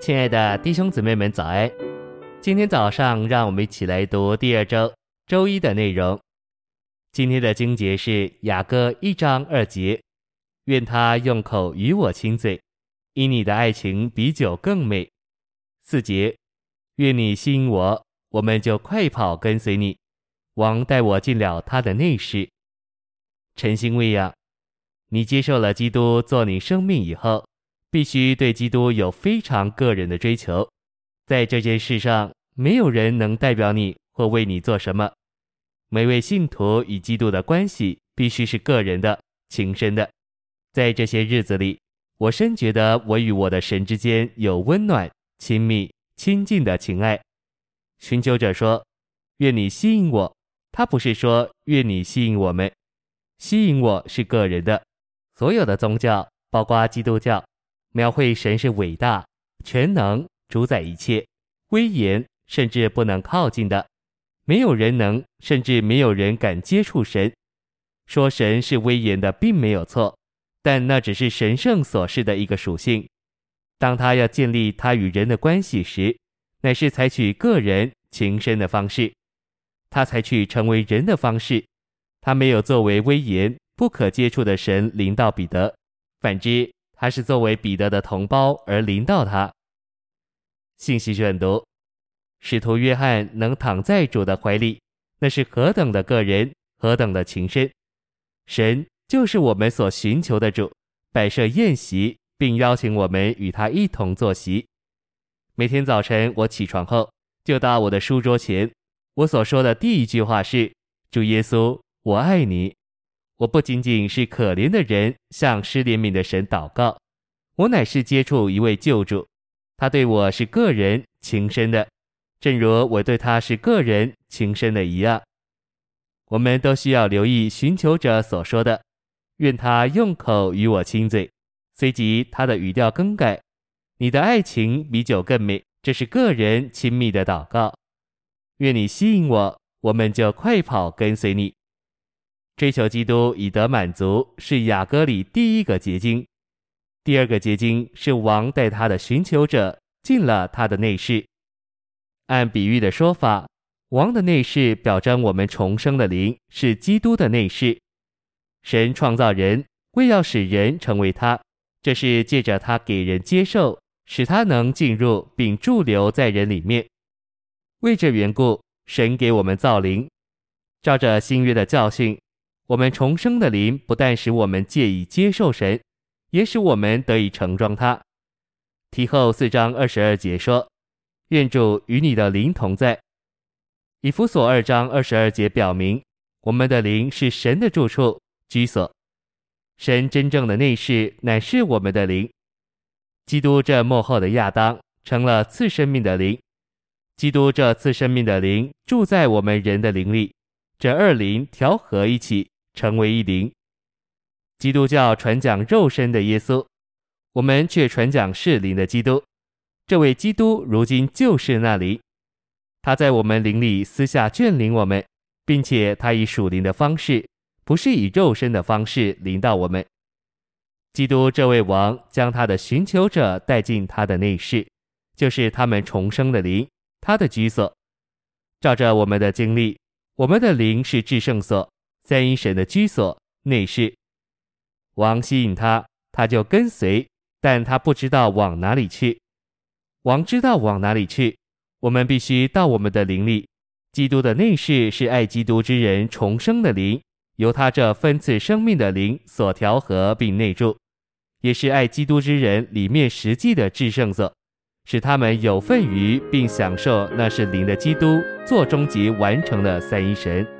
亲爱的弟兄姊妹们，早安！今天早上，让我们一起来读第二周周一的内容。今天的经节是雅歌一章二节：愿他用口与我亲嘴，因你的爱情比酒更美。四节：愿你吸引我，我们就快跑跟随你。王带我进了他的内室。诚心喂养，你接受了基督做你生命以后，必须对基督有非常个人的追求。在这件事上，没有人能代表你或为你做什么。每位信徒与基督的关系必须是个人的、情深的。在这些日子里，我深觉得我与我的神之间有温暖、亲密、亲近的情爱。寻求者说：“愿你吸引我。”他不是说“愿你吸引我们”，吸引我是个人的。所有的宗教，包括基督教，描绘神是伟大、全能、主宰一切、威严，甚至不能靠近的。没有人能，甚至没有人敢接触神。说神是威严的，并没有错，但那只是神圣所示的一个属性。当他要建立他与人的关系时，乃是采取个人情深的方式。他采取成为人的方式。他没有作为威严不可接触的神临到彼得，反之，还是作为彼得的同胞而临到他。信息选读。使徒约翰能躺在主的怀里，那是何等的个人，何等的情深。神就是我们所寻求的主，摆设宴席，并邀请我们与他一同坐席。每天早晨我起床后，就到我的书桌前，我所说的第一句话是：“主耶稣，我爱你。”我不仅仅是可怜的人，向施怜悯的神祷告，我乃是接触一位救主，他对我是个人情深的。正如我对他是个人情深的一样，我们都需要留意寻求者所说的：“愿他用口与我亲嘴。”随即他的语调更改：“你的爱情比酒更美。”这是个人亲密的祷告。愿你吸引我，我们就快跑跟随你。追求基督以得满足，是雅歌里第一个结晶。第二个结晶是王带他的寻求者进了他的内室。按比喻的说法，王的内室表征我们重生的灵是基督的内室。神创造人，为要使人成为他，这是借着他给人接受，使他能进入并驻留在人里面。为这缘故，神给我们造灵，照着新约的教训，我们重生的灵不但使我们借以接受神，也使我们得以承装他。提后四章二十二节说。愿主与你的灵同在。以弗所二章二十二节表明，我们的灵是神的住处居所。神真正的内室乃是我们的灵。基督这幕后的亚当成了次生命的灵。基督这次生命的灵住在我们人的灵里，这二灵调和一起，成为一灵。基督教传讲肉身的耶稣，我们却传讲是灵的基督。这位基督如今就是那灵，他在我们灵里私下眷领我们，并且他以属灵的方式，不是以肉身的方式临到我们。基督这位王将他的寻求者带进他的内室，就是他们重生的灵，他的居所。照着我们的经历，我们的灵是至圣所，三一神的居所内室。王吸引他，他就跟随，但他不知道往哪里去。王知道往哪里去，我们必须到我们的灵里。基督的内室是爱基督之人重生的灵，由他这分赐生命的灵所调和并内住，也是爱基督之人里面实际的至圣所，使他们有份于并享受那是灵的基督做终极完成的三一神。